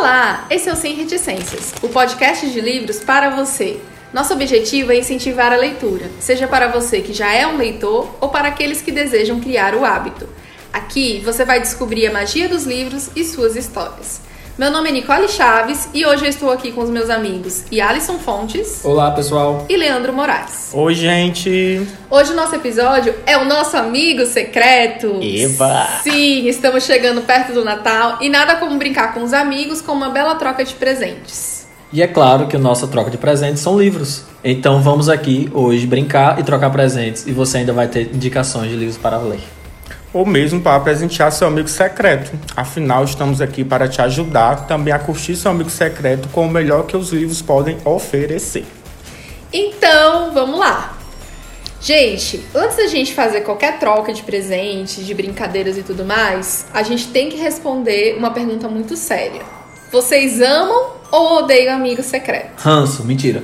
Olá, esse é o Sem Reticências, o podcast de livros para você. Nosso objetivo é incentivar a leitura, seja para você que já é um leitor ou para aqueles que desejam criar o hábito. Aqui você vai descobrir a magia dos livros e suas histórias. Meu nome é Nicole Chaves e hoje eu estou aqui com os meus amigos Alisson Fontes. Olá, pessoal. E Leandro Moraes. Oi, gente. Hoje o nosso episódio é o nosso amigo secreto. Eba! Sim, estamos chegando perto do Natal e nada como brincar com os amigos com uma bela troca de presentes. E é claro que a nossa troca de presentes são livros. Então vamos aqui hoje brincar e trocar presentes e você ainda vai ter indicações de livros para ler ou mesmo para presentear seu amigo secreto. Afinal, estamos aqui para te ajudar também a curtir seu amigo secreto com o melhor que os livros podem oferecer. Então, vamos lá. Gente, antes da gente fazer qualquer troca de presentes, de brincadeiras e tudo mais, a gente tem que responder uma pergunta muito séria. Vocês amam ou odeiam amigo secreto? Ranço, mentira.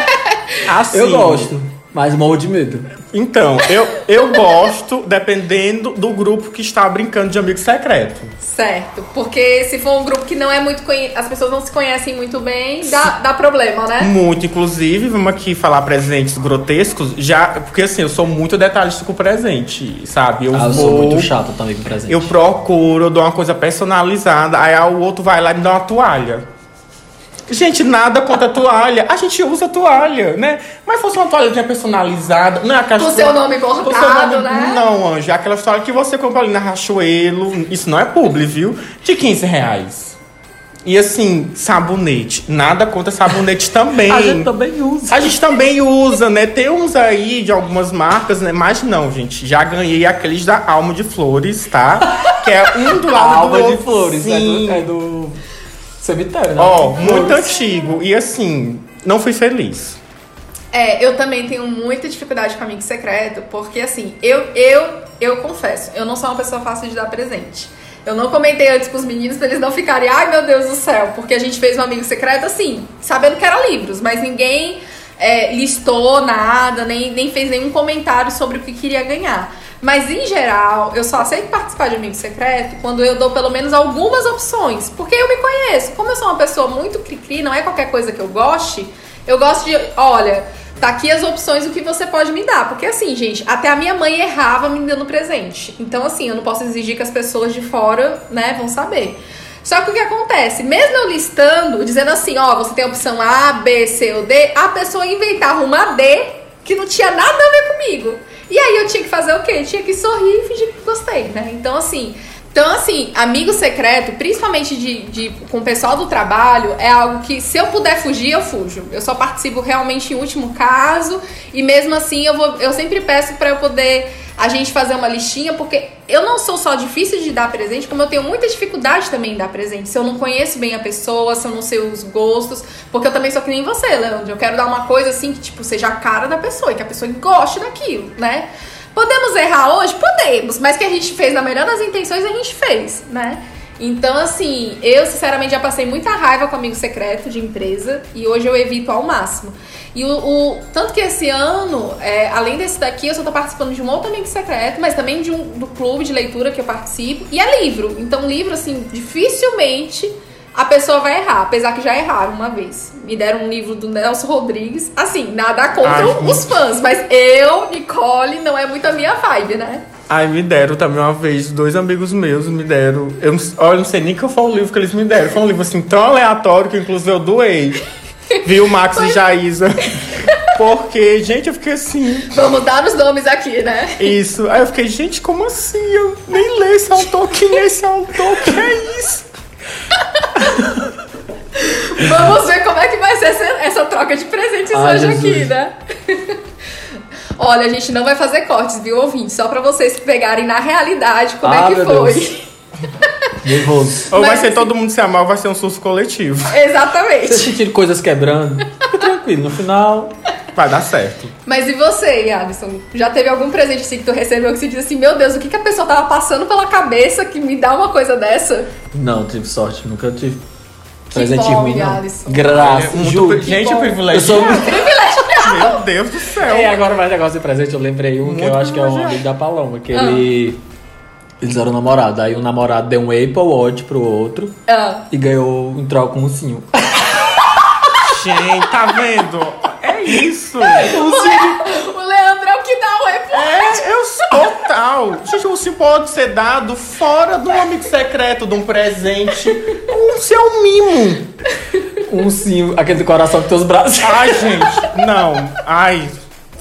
assim, eu gosto. Mas morro de medo. Então, eu, eu gosto dependendo do grupo que está brincando de amigo secreto. Certo. Porque se for um grupo que não é muito conhecido, as pessoas não se conhecem muito bem, dá, dá problema, né? Muito, inclusive, vamos aqui falar presentes grotescos, já. Porque assim, eu sou muito detalhista com presente, sabe? Eu, ah, eu sou muito chato também com presente. Eu procuro, eu dou uma coisa personalizada, aí o outro vai lá e me dá uma toalha. Gente, nada contra a toalha. A gente usa toalha, né? Mas fosse uma toalha personalizada. Não é aquela Com seu nome seu nome... né? Não, Anjo. É aquela toalha que você compra ali na Rachuelo. Isso não é publi, viu? De 15 reais. E assim, sabonete. Nada contra sabonete também. A gente também usa. A gente também usa, né? Tem uns aí de algumas marcas, né? Mas não, gente. Já ganhei aqueles da Alma de Flores, tá? Que é um do lado Alma do outro. de Flores, Sim. é do... É do cemitério, né? Ó, oh, muito antigo. E assim, não fui feliz. É, eu também tenho muita dificuldade com amigo secreto, porque assim, eu, eu, eu confesso, eu não sou uma pessoa fácil de dar presente. Eu não comentei antes com os meninos pra eles não ficarem, ai meu Deus do céu, porque a gente fez um amigo secreto assim, sabendo que era livros, mas ninguém é, listou nada, nem, nem fez nenhum comentário sobre o que queria ganhar. Mas em geral, eu só aceito participar de amigo secreto quando eu dou pelo menos algumas opções. Porque eu me conheço. Como eu sou uma pessoa muito cri-cri, não é qualquer coisa que eu goste, eu gosto de, olha, tá aqui as opções do que você pode me dar. Porque assim, gente, até a minha mãe errava me dando presente. Então, assim, eu não posso exigir que as pessoas de fora, né, vão saber. Só que o que acontece? Mesmo eu listando, dizendo assim, ó, você tem a opção A, B, C ou D, a pessoa inventava uma D que não tinha nada a ver comigo. E aí eu tinha que fazer o quê? Eu tinha que sorrir e fingir que gostei, né? Então, assim, então, assim, amigo secreto, principalmente de, de, com o pessoal do trabalho, é algo que se eu puder fugir, eu fujo. Eu só participo realmente em último caso. E mesmo assim, eu, vou, eu sempre peço para eu poder a gente fazer uma listinha, porque eu não sou só difícil de dar presente, como eu tenho muita dificuldade também em dar presente. Se eu não conheço bem a pessoa, se eu não sei os gostos, porque eu também sou que nem você, Leandro. Eu quero dar uma coisa assim que, tipo, seja a cara da pessoa e que a pessoa goste daquilo, né? Podemos errar hoje? Podemos, mas que a gente fez na melhor das intenções, a gente fez, né? Então, assim, eu sinceramente já passei muita raiva com amigo secreto de empresa e hoje eu evito ao máximo. E o, o tanto que esse ano, é, além desse daqui, eu só tô participando de um outro amigo secreto, mas também de um do clube de leitura que eu participo. E é livro. Então, livro, assim, dificilmente a pessoa vai errar, apesar que já erraram uma vez. Me deram um livro do Nelson Rodrigues. Assim, nada contra Ai, os fãs, mas eu, Nicole, não é muito a minha vibe, né? Ai, me deram também uma vez, dois amigos meus me deram. Eu não, eu não sei nem qual foi o livro que eles me deram. Foi um livro assim tão aleatório que inclusive eu doei. Viu, Max e Jaísa? Porque, gente, eu fiquei assim. Vamos dar os nomes aqui, né? Isso. Aí eu fiquei, gente, como assim? Eu nem leio esse autor. Quem é esse autor? Que é isso? Vamos ver como é que vai ser essa, essa troca de presentes Ai, hoje Jesus. aqui, né? Olha, a gente não vai fazer cortes, viu, ouvinte? Só pra vocês pegarem na realidade como é ah, é que foi. Deus. Nervoso. Ou Mas, vai ser assim, todo mundo se amar ou vai ser um susto coletivo. Exatamente. Você sentir coisas quebrando, fica tranquilo. No final, vai dar certo. Mas e você, Alisson? Já teve algum presente assim que tu recebeu que você diz assim, meu Deus, o que, que a pessoa tava passando pela cabeça que me dá uma coisa dessa? Não, tive sorte, nunca tive. Que presente bom, ruim, não. Alisson. Graças, é, juro. Gente, privilégio. Eu sou privilegiado. Meu Deus do céu. É, agora mais negócio de presente, eu lembrei um muito que eu acho que é um amigo da Paloma, que ah. ele Eles eram namorados. Aí o namorado deu um Apple Watch pro outro Ah, e ganhou em troca um ursinho. Gente, tá vendo? É isso. o Leandro é o que dá o Apple. É, eu sou total. Gente, o ursinho pode ser dado fora de um amigo secreto, de um presente. Um seu mimo. Um ursinho, aquele do coração com teus braços. Ai, gente, não. Ai.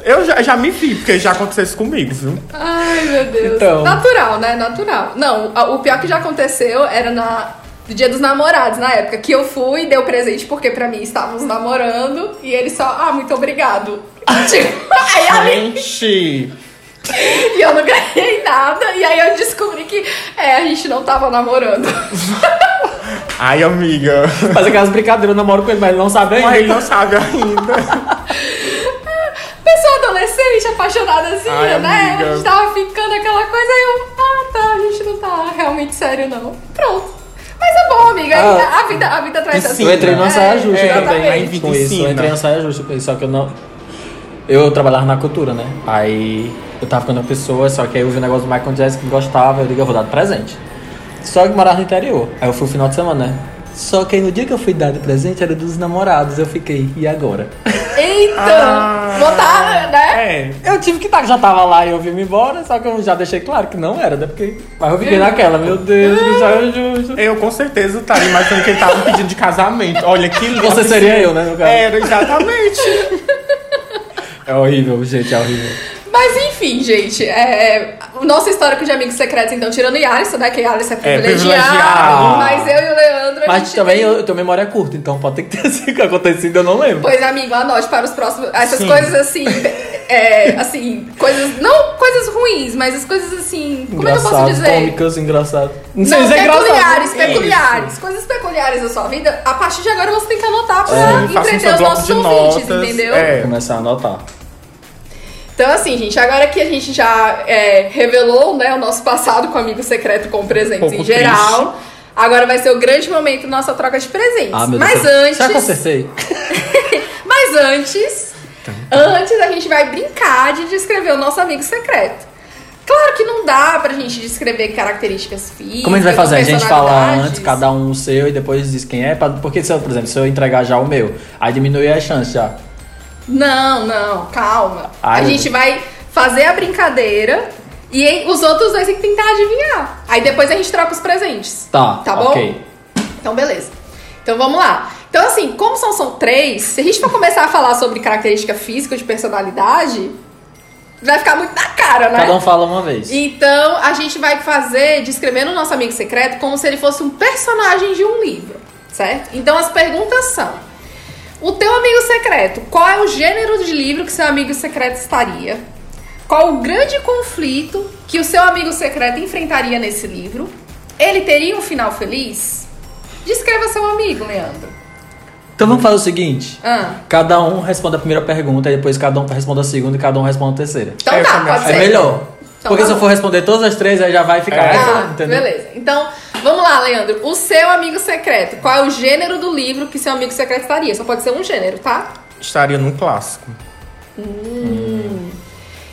Eu já, já me vi, porque já aconteceu isso comigo, viu? Ai, meu Deus. Então. Natural, né? Natural. Não, o pior que já aconteceu era na do Dia dos Namorados, na época que eu fui o presente porque pra mim estávamos namorando e ele só, ah, muito obrigado. Tipo, aí ali, Gente. e eu não ganhei nada e aí eu descobri que é, a gente não tava namorando. Ai, amiga. Faz aquelas brincadeiras, eu namoro com ele, mas ele não sabe ainda. Mas ele não sabe ainda. Pessoa adolescente, apaixonadazinha, Ai, né? amiga. A gente tava ficando aquela coisa aí eu, ah, tá, a gente não tá realmente sério não. Pronto. Bom, amiga. Ah. a, vida, a vida traz assim. Eu entrei numa É, saia justa é, também aí com isso. Eu entrei numa saia justa com isso, só que eu não. Eu trabalhava na cultura, né? Aí eu tava ficando uma pessoa, só que aí eu vi o negócio do Michael Jackson que gostava, eu digo, eu vou dar de presente. Só que morava no interior. Aí eu fui no final de semana, né? Só que aí no dia que eu fui dar de presente era dos namorados, eu fiquei, e agora? Eita! Ah. Botar, né? É. Eu tive que estar, já tava lá e eu vim embora, só que eu já deixei claro que não era, né? Porque. Mas eu fiquei naquela, meu Deus, saia justa. Eu com certeza estaria imaginando que ele tava me pedindo de casamento. Olha que lindo. Você seria eu, né, no caso? Era, exatamente. É horrível, gente, é horrível. Mas enfim, gente, é, o nosso histórico de amigos secretos, então, tirando o Yalisson, né? Que o Yalisson é privilegiado. privilegiado. mas eu e o Leandro, a Mas gente também tem- eu, eu tenho memória curta, então pode ter que ter sido acontecido, eu não lembro. Pois, amigo, anote para os próximos. Essas Sim. coisas assim. É, assim, coisas. Não coisas ruins, mas as coisas assim. Como é que eu posso dizer? cômicas, engraçado. Não, Não, dizer peculiares, engraçado. peculiares. Coisas peculiares da sua vida. A partir de agora você tem que anotar pra um entreter seu os nossos ouvintes, notas. entendeu? É. Começar a anotar. Então, assim, gente, agora que a gente já é, revelou né, o nosso passado com amigo secreto com presentes Pouco em geral, agora vai ser o grande momento da nossa troca de presentes. Ah, meu mas Deus. antes. Eu acertei? Mas antes. Antes a gente vai brincar de descrever o nosso amigo secreto. Claro que não dá pra gente descrever características físicas. Como a gente vai fazer? A gente fala antes, cada um o seu, e depois diz quem é. pra- Porque, se eu, por exemplo, se eu entregar já o meu, aí diminui a chance já. Não, não, calma. Ai, a gente Deus. vai fazer a brincadeira e os outros dois têm que tentar adivinhar. Aí depois a gente troca os presentes. Tá, Tá bom? ok. Então, beleza. Então vamos lá. Então, assim, como são, são três, se a gente for começar a falar sobre característica física de personalidade, vai ficar muito na cara, né? Cada um fala uma vez. Então, a gente vai fazer, descrevendo o nosso amigo secreto como se ele fosse um personagem de um livro, certo? Então, as perguntas são: O teu amigo secreto, qual é o gênero de livro que seu amigo secreto estaria? Qual o grande conflito que o seu amigo secreto enfrentaria nesse livro? Ele teria um final feliz? Descreva seu amigo, Leandro. Então vamos fazer o seguinte: Ah, cada um responde a primeira pergunta, e depois cada um responde a segunda e cada um responde a terceira. então É, tá, também pode acho É ser. melhor. Então Porque tá se eu bom. for responder todas as três, aí já vai ficar É. essa, Ah, entendeu? beleza. Então, vamos lá, Leandro. O seu amigo secreto. Qual é o gênero do livro que seu amigo secreto estaria? Só pode ser um gênero, tá? Estaria num clássico.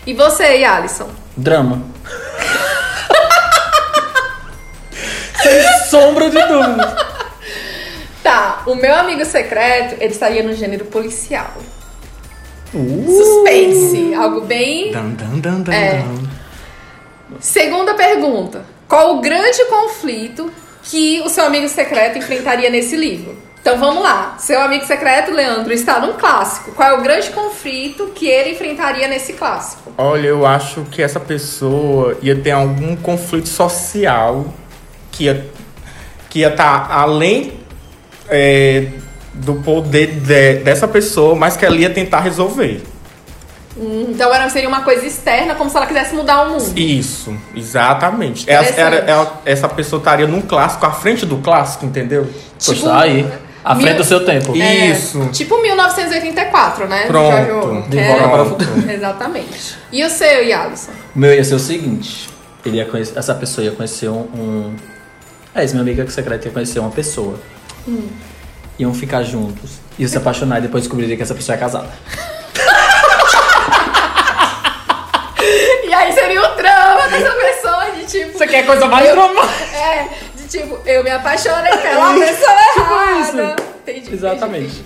E você, Alisson? Drama. Sem sombra de dúvida. Tá, o meu amigo secreto, ele estaria no gênero policial. Uh. Suspense. Algo bem. Dan, dan, dan, dan, É. dan. Segunda pergunta. Qual o grande conflito que o seu amigo secreto enfrentaria nesse livro? Então vamos lá. Seu amigo secreto, Leandro, está num clássico. Qual é o grande conflito que ele enfrentaria nesse clássico? Olha, eu acho que essa pessoa ia ter algum conflito social que ia que ia estar além é, do poder de- dessa pessoa, mas que ela ia tentar resolver. Hum, Então era, seria uma coisa externa, como se ela quisesse mudar o mundo. Isso, exatamente. Era- ela- essa pessoa estaria num clássico, à frente do clássico, entendeu? Pois tá aí. À frente mil- do seu tempo. É, Isso. Tipo 1984, né? do Pronto. De volta é- para o futuro. Exatamente. E o seu, Yalisson? O meu ia ser o seguinte: ele ia conhecer, essa pessoa ia conhecer um. um é, esse meu amigo secreto ia conhecer uma pessoa. Iam ficar juntos. Iam se apaixonar e depois descobriria que essa pessoa é casada. E aí seria o drama dessa pessoa de tipo. Você quer coisa mais dramática? É, de tipo, eu me apaixonei pela pessoa errada. Entendi, Exatamente. entendi.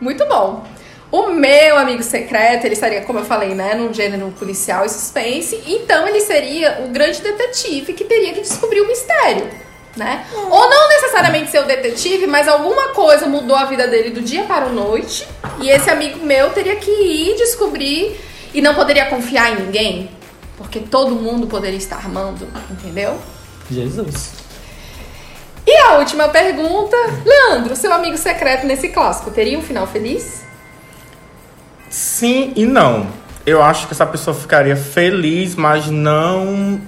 Muito bom. O meu amigo secreto, ele estaria, como eu falei, né, num gênero policial e suspense. Então ele seria o grande detetive que teria que descobrir o mistério, né? Ou não necessariamente ser o detetive, mas alguma coisa mudou a vida dele do dia para a noite. E esse amigo meu teria que ir descobrir e não poderia confiar em ninguém. Porque todo mundo poderia estar armando, entendeu? Jesus. E a última pergunta, Leandro, seu amigo secreto nesse clássico teria um final feliz? Sim e não. Eu acho que essa pessoa ficaria feliz, mas não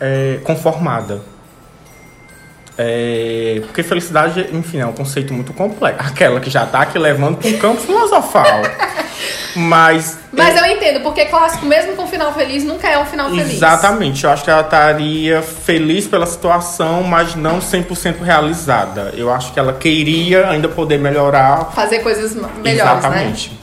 é, conformada. É, porque felicidade, enfim, é um conceito muito complexo. Aquela que já tá aqui levando para um campo filosofal. Mas. Mas eu entendo, porque clássico, mesmo com final feliz, nunca é um final feliz. Exatamente, eu acho que ela estaria feliz pela situação, mas não 100% realizada. Eu acho que ela queria ainda poder melhorar. Fazer coisas melhores, né? Exatamente.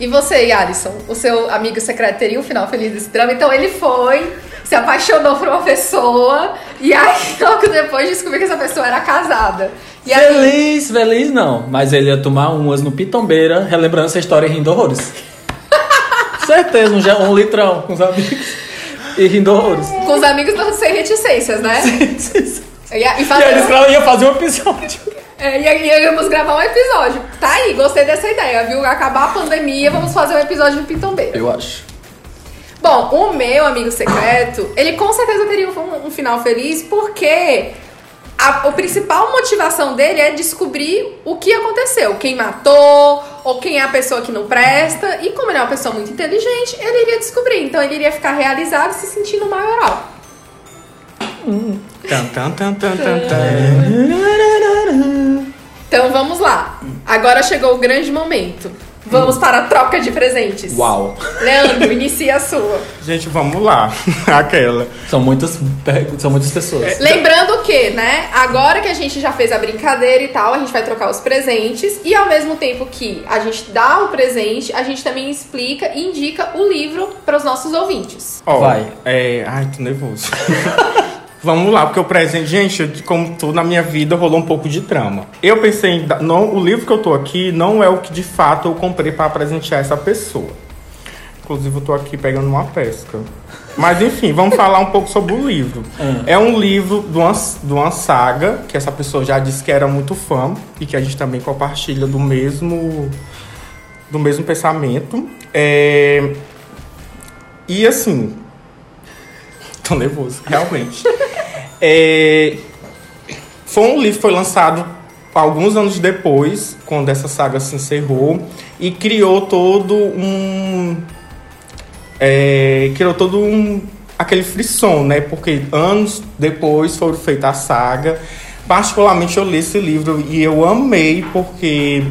E você, Alisson, o seu amigo secreto teria um final feliz desse drama? Então ele foi, se apaixonou por uma pessoa, e aí logo depois descobriu que essa pessoa era casada. E aí, Feliz, feliz não. Mas ele ia tomar umas no Pitombeira, relembrando essa história e rindo horrores. Certeza, um, um litrão com os amigos. E rindo horrores. com os amigos não sem reticências, né? E, e E aí fazer, eles iam fazer um episódio. É, e e íamos gravar um episódio. Tá aí, gostei dessa ideia, viu? Acabar a pandemia, vamos fazer um episódio do Pitombeira. Eu acho. Bom, o meu amigo secreto, ele com certeza teria um, um final feliz, porque a, a principal motivação dele é descobrir o que aconteceu, quem matou, ou quem é a pessoa que não presta. E como ele é uma pessoa muito inteligente, ele iria descobrir. Então ele iria ficar realizado e se sentindo maioral. Então vamos lá. Agora chegou o grande momento. Vamos para a troca de presentes. Uau. Leandro, inicia a sua. Gente, vamos lá. Aquela. São muitas, são muitas pessoas. Lembrando que, né, agora que a gente já fez a brincadeira e tal, a gente vai trocar os presentes e ao mesmo tempo que a gente dá o presente, a gente também explica e indica o livro para os nossos ouvintes. Ó, Vai. É... Ai, tô nervoso. Vamos lá, porque o presente, gente, como tudo na minha vida, rolou um pouco de trama. Eu pensei em. Não, o livro que eu tô aqui não é o que de fato eu comprei para presentear essa pessoa. Inclusive, eu tô aqui pegando uma pesca. Mas enfim, vamos falar um pouco sobre o livro. Hum. É um livro de uma, de uma saga que essa pessoa já disse que era muito fã e que a gente também compartilha do mesmo, do mesmo pensamento. É, e assim, tô nervoso, realmente. É, foi um livro que foi lançado alguns anos depois, quando essa saga se encerrou, e criou todo um. é, criou todo um. aquele frisson, né? Porque anos depois foram feita a saga. Particularmente eu li esse livro e eu amei porque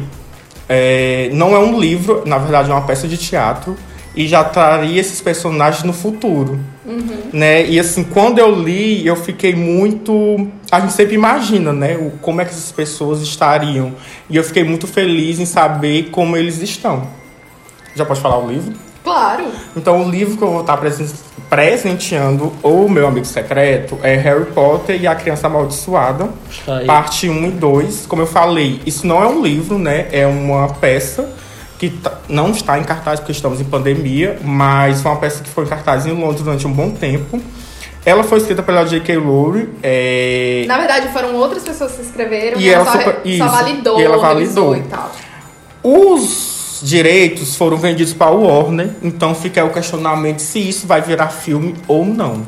é, não é um livro, na verdade é uma peça de teatro e já traria esses personagens no futuro, né? E assim, quando eu li, eu fiquei muito, a gente sempre imagina, né, o, como é que essas pessoas estariam. E eu fiquei muito feliz em saber como eles estão. Já pode falar o livro? Claro. Então, o livro que eu vou estar presen- presenteando, ou meu amigo secreto, é Harry Potter e a Criança Amaldiçoada, Tá aí. parte 1 e 2. Como eu falei, isso não é um livro, né? É uma peça que tá- não está em cartaz porque estamos em pandemia, mas foi uma peça que foi em cartaz em Londres durante um bom tempo. Ela foi escrita pela J.K. Rowling. É... Na verdade, foram outras pessoas que se inscreveram E e ela ela só, super- só validou, E ela validou. e tal. Os direitos foram vendidos para o Warner, então fica o questionamento se isso vai virar filme ou não.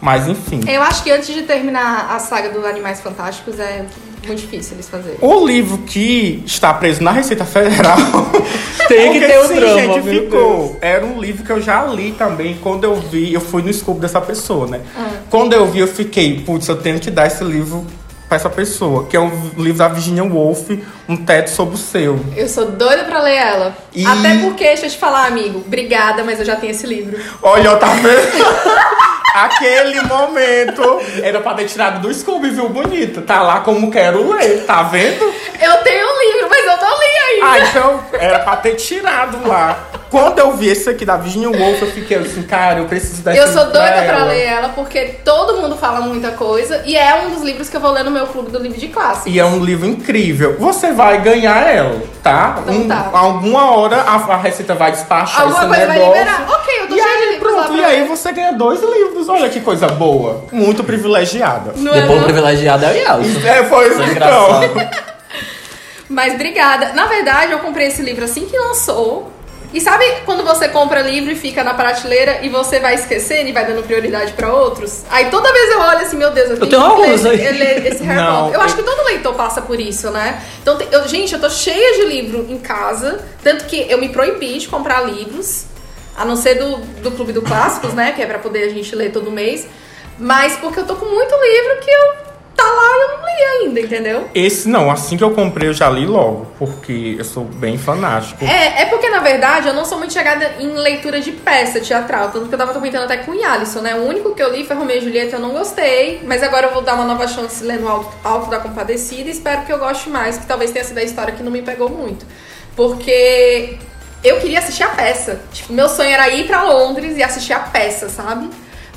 Mas enfim. Eu acho que antes de terminar a saga dos Animais Fantásticos é muito difícil eles fazerem. O livro que está preso na Receita Federal. Tem que ter o sim, drama, gente, ficou. Era um livro que eu já li também. Quando eu vi, eu fui no escopo dessa pessoa, né? Ah. Quando eu vi, eu fiquei, putz, eu tenho que dar esse livro pra essa pessoa. Que é um livro da Virginia Woolf, Um Teto Sobre o Seu. Eu sou doida pra ler ela. E- Até porque, deixa eu te falar, amigo, obrigada, mas eu já tenho esse livro. Olha, tá vendo? Aquele momento era pra ter tirado do Scooby, viu? Bonito. Tá lá como quero ler, tá vendo? Eu tenho um livro, mas eu não li ainda. Ah, então era pra ter tirado lá. Quando eu vi esse aqui da Virginia Woolf, eu fiquei assim, cara, eu preciso dessa Eu sou doida pra ela. ler ela porque todo mundo fala muita coisa e é um dos livros que eu vou ler no meu clube do livro de classe. E é um livro incrível. Você vai ganhar ela, tá? Então tá. Alguma hora a, a Receita vai despachar Alguma esse coisa vai negócio. liberar. Ok, eu tô E cheia de aí, livros lá pronto, e aí você ganha dois livros. Olha que coisa boa. Muito privilegiada. Não é, Depois o não? privilegiado é o. É, foi Isso é então. engraçado. Mas obrigada. Na verdade, eu comprei esse livro assim que lançou. E sabe quando você compra livro e fica na prateleira e você vai esquecendo e vai dando prioridade pra outros? Aí toda vez eu olho assim, meu Deus, eu tenho tenho que alguns ler, aí. ler esse Harry Não, Potter. Eu acho eu- que todo leitor passa por isso, né? Então, eu- gente, eu tô cheia de livro em casa, tanto que eu me proibi de comprar livros, a não ser do, do Clube do Clássicos, né? Que é pra poder a gente ler todo mês. Mas porque eu tô com muito livro que eu tá lá e eu não li ainda, entendeu? Esse não, assim que eu comprei eu já li logo, porque eu sou bem fanático. É, é porque, na verdade, eu não sou muito chegada em leitura de peça teatral. Tanto que eu tava comentando até com o Yalisson, né? O único que eu li foi Romeu e Julieta, eu não gostei. Mas agora eu vou dar uma nova chance lendo Alto, Alto da Compadecida e espero que eu goste mais, que talvez tenha sido a história que não me pegou muito. Porque eu queria assistir a peça. Tipo, meu sonho era ir pra Londres e assistir a peça, sabe?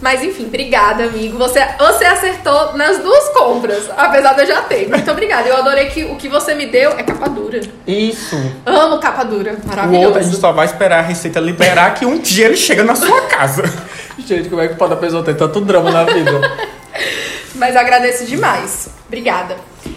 Mas enfim, obrigada, amigo. Você, você acertou nas duas compras, apesar de eu já ter. Muito obrigada. Eu adorei que o que você me deu é capa dura. Isso. Amo capa dura. O Maravilhoso. outro a gente só vai esperar a Receita liberar que um dia ele chega na sua casa. Gente, como é que pode a pessoa ter tanto drama na vida? Mas agradeço demais. Obrigada.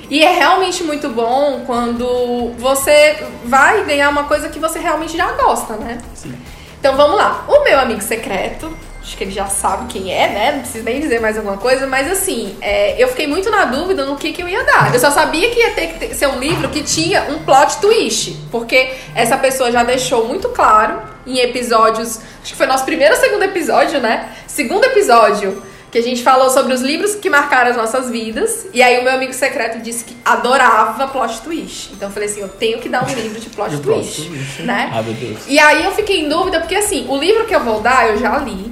E é realmente muito bom quando você vai ganhar uma coisa que você realmente já gosta, né? Sim. Então vamos lá. O meu amigo secreto, acho que ele já sabe quem é, né? Não preciso nem dizer mais alguma coisa, mas assim, é, eu fiquei muito na dúvida no que, que eu ia dar. Eu só sabia que ia ter que ter- ser um livro que tinha um plot twist, porque essa pessoa já deixou muito claro em episódios. Acho que foi nosso primeiro ou segundo episódio, né? Segundo episódio. Que a gente falou sobre os livros que marcaram as nossas vidas. E aí o meu amigo secreto disse que adorava plot twist. Então eu falei assim, eu tenho que dar um livro de plot twist, twist. né? Ah, meu Deus. E aí eu fiquei em dúvida, porque assim, o livro que eu vou dar, eu já li.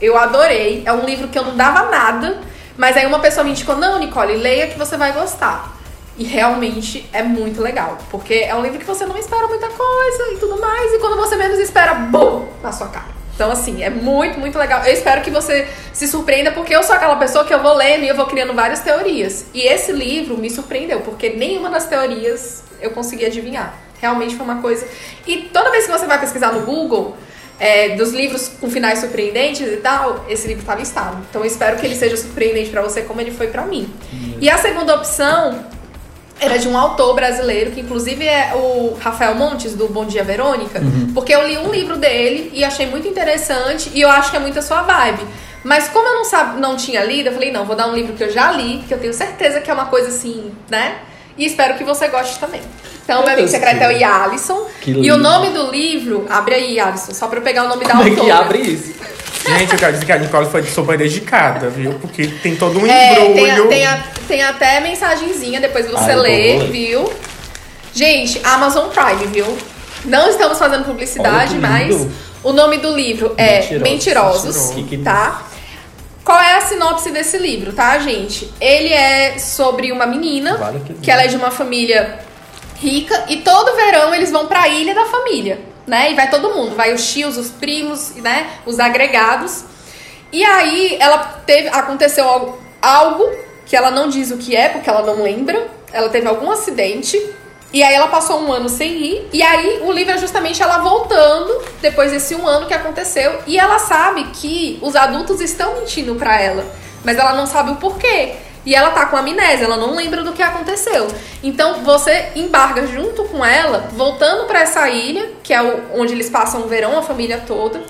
Eu adorei. É um livro que eu não dava nada. Mas aí uma pessoa me indicou, não, Nicole, leia que você vai gostar. E realmente é muito legal. Porque é um livro que você não espera muita coisa e tudo mais. E quando você menos espera, bum, na sua cara. Então, assim, é muito, muito legal. Eu espero que você se surpreenda, porque eu sou aquela pessoa que eu vou lendo e eu vou criando várias teorias. E esse livro me surpreendeu, porque nenhuma das teorias eu consegui adivinhar. Realmente foi uma coisa. E toda vez que você vai pesquisar no Google, é, dos livros com finais surpreendentes e tal, esse livro tá listado. Então eu espero que ele seja surpreendente pra você como ele foi pra mim. E a segunda opção era de um autor brasileiro, que inclusive é o Rafael Montes, do Bom Dia Verônica, porque eu li um livro dele e achei muito interessante e eu acho que é muito a sua vibe. Mas como eu não, sab... não tinha lido, eu falei, não, vou dar um livro que eu já li, que eu tenho certeza que é uma coisa assim, né? E espero que você goste também. Então, Meu amigo secreto é o Yalisson. E o nome do livro, abre aí, Yalisson, só pra eu pegar o nome da Como é autora. que abre isso? Gente, eu quero dizer que a Nicole foi super dedicada, viu? Porque tem todo um É, tem, a- embrulho. tem, a- tem até mensagenzinha, depois você vou lê, viu? Gente, Amazon Prime, viu? Não estamos fazendo publicidade, mas o nome do livro é Mentirosos. Mentirosos, tá? Qual é a sinopse desse livro, tá, gente? Ele é sobre uma menina Vale que- que ela é de uma família rica e todo verão eles vão pra ilha da família, né? E vai todo mundo, vai os tios, os primos, né? Os agregados. E aí ela teve aconteceu algo, algo que ela não diz o que é, porque ela não lembra. Ela teve algum acidente e aí ela passou um ano sem ir. E aí o livro é justamente ela voltando depois desse um ano que aconteceu e ela sabe que os adultos estão mentindo pra ela, mas ela não sabe o porquê. E ela tá com amnésia, ela não lembra do que aconteceu. Então você embarga junto com ela, voltando pra essa ilha, que é onde eles passam o verão, a família toda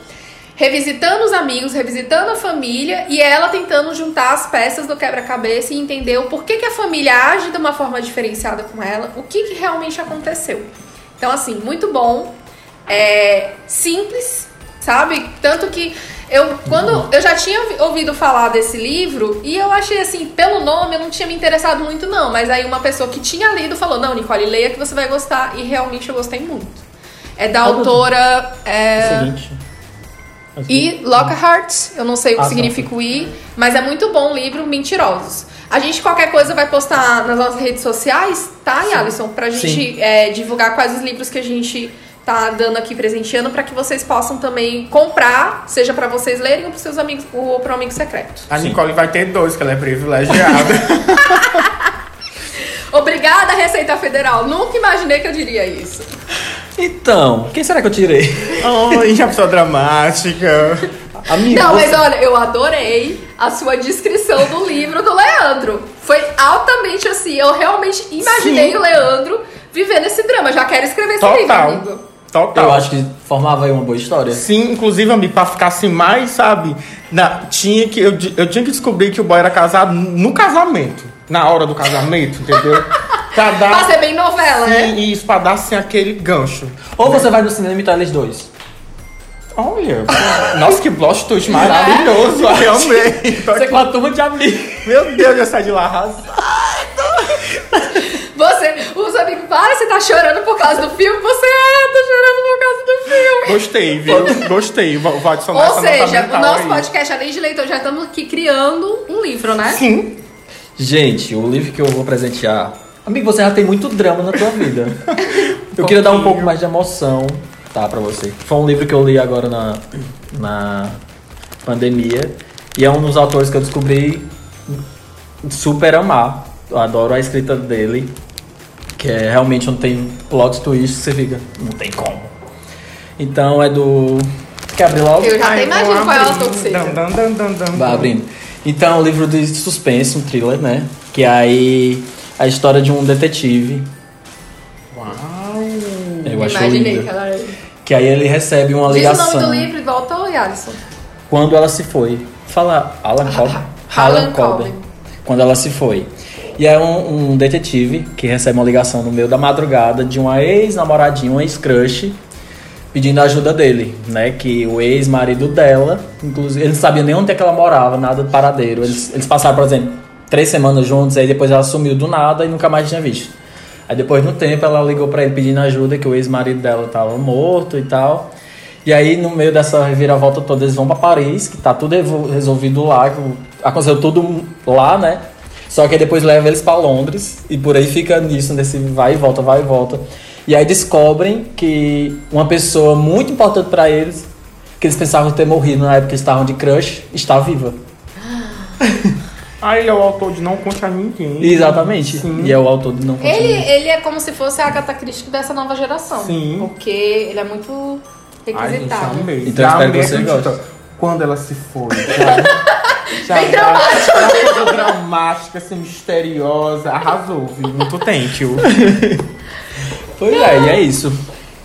revisitando os amigos, revisitando a família e ela tentando juntar as peças do quebra-cabeça e entender o porquê que a família age de uma forma diferenciada com ela, o que, que realmente aconteceu. Então, assim, muito bom, é simples, sabe? Tanto que eu, quando eu já tinha ouvi- ouvido falar desse livro e eu achei assim, pelo nome eu não tinha me interessado muito não, mas aí uma pessoa que tinha lido falou, não, Nicole, leia que você vai gostar e realmente eu gostei muito. É da que é autora... é, Seguinte. e Lockhart, eu não sei o que Ah, tá. significa o I, mas é muito bom o livro Mentirosos. A gente, qualquer coisa, vai postar nas nossas redes sociais, tá, Alisson? Pra gente é, divulgar quais os livros que a gente tá dando aqui presenteando para que vocês possam também comprar, seja para vocês lerem ou para seus amigos ou para um amigo secreto. A Nicole vai ter dois, que ela é privilegiada. Obrigada, Receita Federal. Nunca imaginei que eu diria isso. Então, quem será que eu tirei? Ai, já pessoa dramática. Amigo, Não, você- mas olha, eu adorei a sua descrição do livro do Leandro. Foi altamente assim. Eu realmente imaginei Sim. o Leandro vivendo esse drama. Já quero escrever esse livro, Total. amigo. Total. eu acho que formava aí uma boa história. Sim, inclusive, amigo, pra ficar assim mais, sabe? Na, tinha que, eu, eu tinha que descobrir que o boy era casado no casamento. Na hora do casamento, entendeu? Pra dar. Pra ser bem novela, sim, né? isso, pra dar assim aquele gancho. Ou você vai no cinema e tá eles dois. Olha, nossa, que plot twist maravilhoso. Ai, eu amei. Tô Você com a turma de amigos. Meu Deus, eu saí de lá arrasado. Para, você tá chorando por causa do filme? Você é, tô chorando por causa do filme. Gostei, viu? Gostei. Vou vou adicionar Ou seja, o nosso aí. podcast, além de leitor, já estamos aqui criando um livro, né? Sim. Gente, o livro que eu vou presentear. Amigo, você já tem muito drama na tua vida. Eu queria dar um pouco mais de emoção, tá, pra você. Foi um livro que eu li agora na, na pandemia. E é um dos autores que eu descobri super amar. Eu adoro a escrita dele. Que é realmente não tem plot twist você fica. Não tem como. Então é do. Quer abrir logo? Eu já até imagino qual é o autor que seja. Dan, dan, dan, dan, dan. Vai abrindo. Então, é um livro de suspense, um thriller, né? Que aí a história de um detetive. Uau. Eu acho Imaginei lindo. que ela era. Que aí ele recebe uma Diz o ligação. nome do livro e volta o Alisson. Quando ela se foi. Fala Alan Cobb. Alan. Cobb. Quando ela se foi. E é um, um detetive que recebe uma ligação no meio da madrugada de uma ex-namoradinha, uma ex-crush, pedindo ajuda dele, né? Que o ex-marido dela, inclusive, ele não sabia nem onde é que ela morava, nada de paradeiro. Eles, eles passaram, por exemplo, três semanas juntos, aí depois ela sumiu do nada e nunca mais tinha visto. Aí depois, no tempo, ela ligou pra ele pedindo ajuda, que o ex-marido dela tava morto e tal. E aí, no meio dessa reviravolta toda, eles vão pra Paris, que tá tudo resolvido lá, aconteceu tudo lá, né? Só que aí depois leva eles pra Londres e por aí fica nisso, nesse vai e volta, vai e volta. E aí descobrem que uma pessoa muito importante pra eles, que eles pensavam ter morrido na época que estavam de crush, está viva. Ah, ele é o autor de Não Conte a Ninguém. Exatamente. Sim. E é o autor de Não Conte Ele, Ninguém. ele é como se fosse a Agatha Christie dessa nova geração. Sim. Porque ele é muito Ai, gente, requisitado. amei. Então, Já espero que você goste. Quando ela se foi. Bem Uma coisa dramática, assim, misteriosa. Arrasou, viu? Muito you. Pois é, e é isso.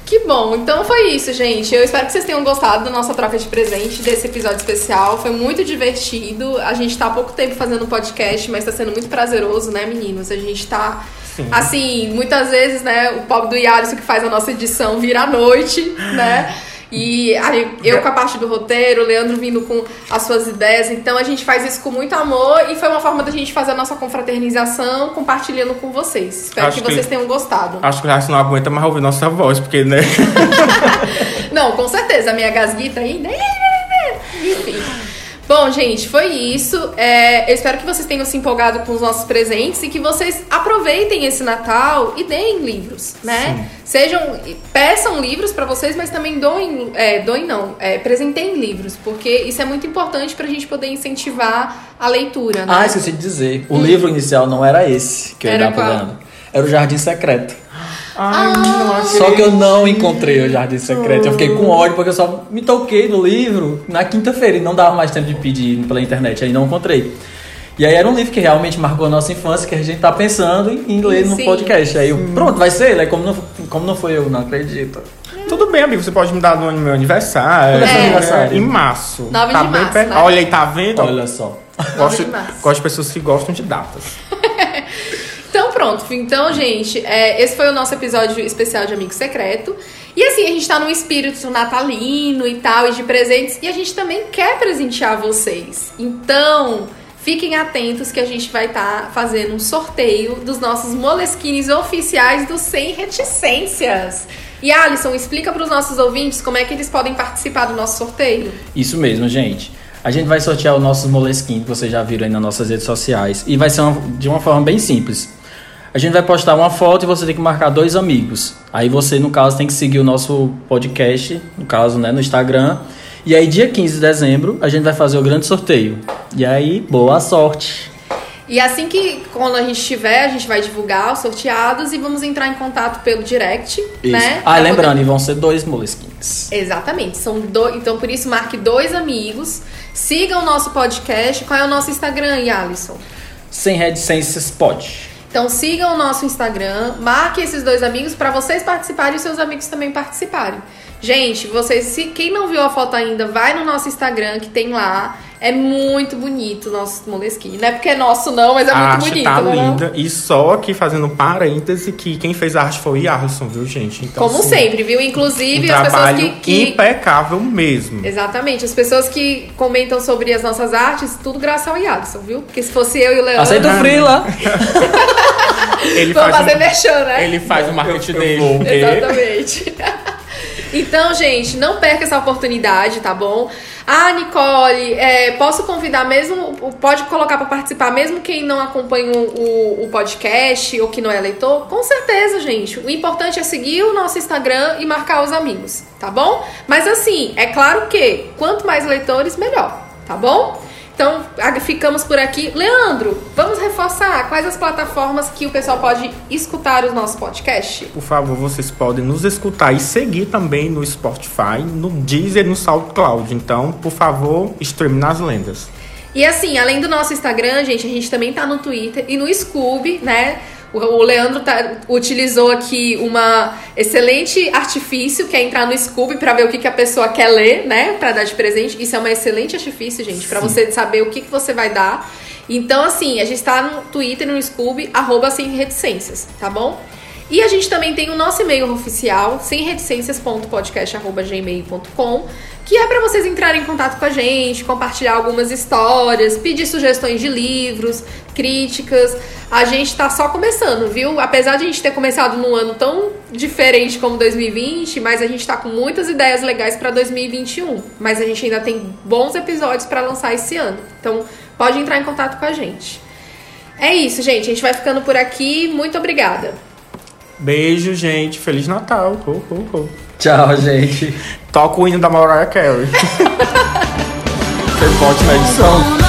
Que bom, então foi isso, gente. Eu espero que vocês tenham gostado da nossa troca de presente, desse episódio especial. Foi muito divertido. A gente tá há pouco tempo fazendo podcast, mas tá sendo muito prazeroso, né, meninos? A gente tá. Sim. Assim, muitas vezes, né, o pobre do Yalisson que faz a nossa edição vira à noite, né? E aí, eu com a parte do roteiro, o Leandro vindo com as suas ideias. Então a gente faz isso com muito amor e foi uma forma da gente fazer a nossa confraternização compartilhando com vocês. Espero que que- vocês tenham gostado. Acho que o resto não aguenta mais ouvir nossa voz, porque, né? Não, com certeza, a minha gasguita aí. Bom, gente, foi isso. É, eu espero que vocês tenham se empolgado com os nossos presentes e que vocês aproveitem esse Natal e deem livros, né? Sejam, peçam livros pra vocês, mas também doem, é, doem não, é, presentem livros, porque isso é muito importante pra gente poder incentivar a leitura, né? Ah, esqueci de dizer. O livro inicial não era esse que eu ia Era dar qual? Leandro. Era o Jardim Secreto. Ai, acredito. Só que eu não encontrei o Jardim Secreto. Eu fiquei com ódio porque eu só me toquei no livro na quinta-feira e não dava mais tempo de pedir pela internet. Aí não encontrei. E aí era um livro que realmente marcou a nossa infância, que a gente tá pensando em, em ler no podcast. Aí eu, pronto, vai ser ele. Aí como não, como não foi eu, não acredito. Tudo bem, amigo. Você pode me dar no meu aniversário. É né? aniversário? Em março. 9 tá de bem março, né? Olha aí, tá vendo? Olha só. Gosto, gosto de pessoas que gostam de datas. Pronto, então gente, é, esse foi o nosso episódio especial de Amigo Secreto. E assim, a gente tá num espírito natalino e tal, e de presentes, e a gente também quer presentear vocês. Então, fiquem atentos que a gente vai estar fazendo um sorteio dos nossos moleskines oficiais do Sem Reticências. E Alisson, explica para os nossos ouvintes como é que eles podem participar do nosso sorteio. Isso mesmo, gente. A gente vai sortear os nossos moleskins que vocês já viram aí nas nossas redes sociais. E vai ser uma- de uma forma bem simples. A gente vai postar uma foto e você tem que marcar dois amigos. Aí você, no caso, tem que seguir o nosso podcast, no caso, né, no Instagram. E aí, dia 15 de dezembro, a gente vai fazer o grande sorteio. E aí, boa sorte! E assim que quando a gente tiver, a gente vai divulgar os sorteados e vamos entrar em contato pelo direct, Isso. né? Ah, Pra lembrando, poder- e vão ser dois moleskins. Exatamente. São dois, então por isso marque dois amigos. Sigam o nosso podcast. Qual é o nosso Instagram, aí, Alisson? Sem reticências, pode. Então sigam o nosso Instagram, marque esses dois amigos para vocês participarem e seus amigos também participarem. Gente, vocês, se quem não viu a foto ainda, vai no nosso Instagram que tem lá. É muito bonito o nosso Moleskine. Não é porque é nosso não, mas é a muito arte bonito, tá né? linda. E só aqui fazendo um parêntese que quem fez a arte foi o Yarson, viu, gente? Então, Como assim, sempre, viu? Um Inclusive as pessoas que, que impecável mesmo. Exatamente. As pessoas que comentam sobre as nossas artes, tudo graças ao Yadson, viu? Porque se fosse eu e o Leandro, Aceita o frila! Ele vamos fazer um, merchan, né? ele faz o marketing Eu- eu dele. vou. Exatamente. Então, gente, não perca essa oportunidade, tá bom? Ah, Nicole, é, posso convidar mesmo, pode colocar pra participar mesmo quem não acompanha o- o podcast ou que não é leitor? Com certeza, gente. O importante é seguir o nosso Instagram e marcar os amigos, tá bom? Mas assim, é claro que quanto mais leitores, melhor, tá bom? Então, ficamos por aqui. Leandro, vamos reforçar quais as plataformas que o pessoal pode escutar o nosso podcast? Por favor, vocês podem nos escutar e seguir também no Spotify, no Deezer e no SoundCloud. Então, por favor, streame nas lendas. E assim, além do nosso Instagram, gente, a gente também tá no Twitter e no Scooby, né? O Leandro tá- utilizou aqui uma excelente artifício, que é entrar no Scooby pra ver o que, que a pessoa quer ler, né? Pra dar de presente. Isso é um excelente artifício, gente, pra você saber o que, que você vai dar. Então, assim, a gente tá no Twitter no Scooby, arroba sem reticências, tá bom? E a gente também tem o nosso e-mail oficial, semreticências.podcast.gmail.com, que é para vocês entrarem em contato com a gente, compartilhar algumas histórias, pedir sugestões de livros, críticas. A gente tá só começando, viu? Apesar de a gente ter começado num ano tão diferente como 2020, mas a gente tá com muitas ideias legais para 2021. Mas a gente ainda tem bons episódios para lançar esse ano. Então, pode entrar em contato com a gente. É isso, gente. A gente vai ficando por aqui. Muito obrigada. Beijo, gente. Feliz Natal. Ho, ho, ho. Tchau, gente. Toca o hino da Mariah Carey. Você pode na edição.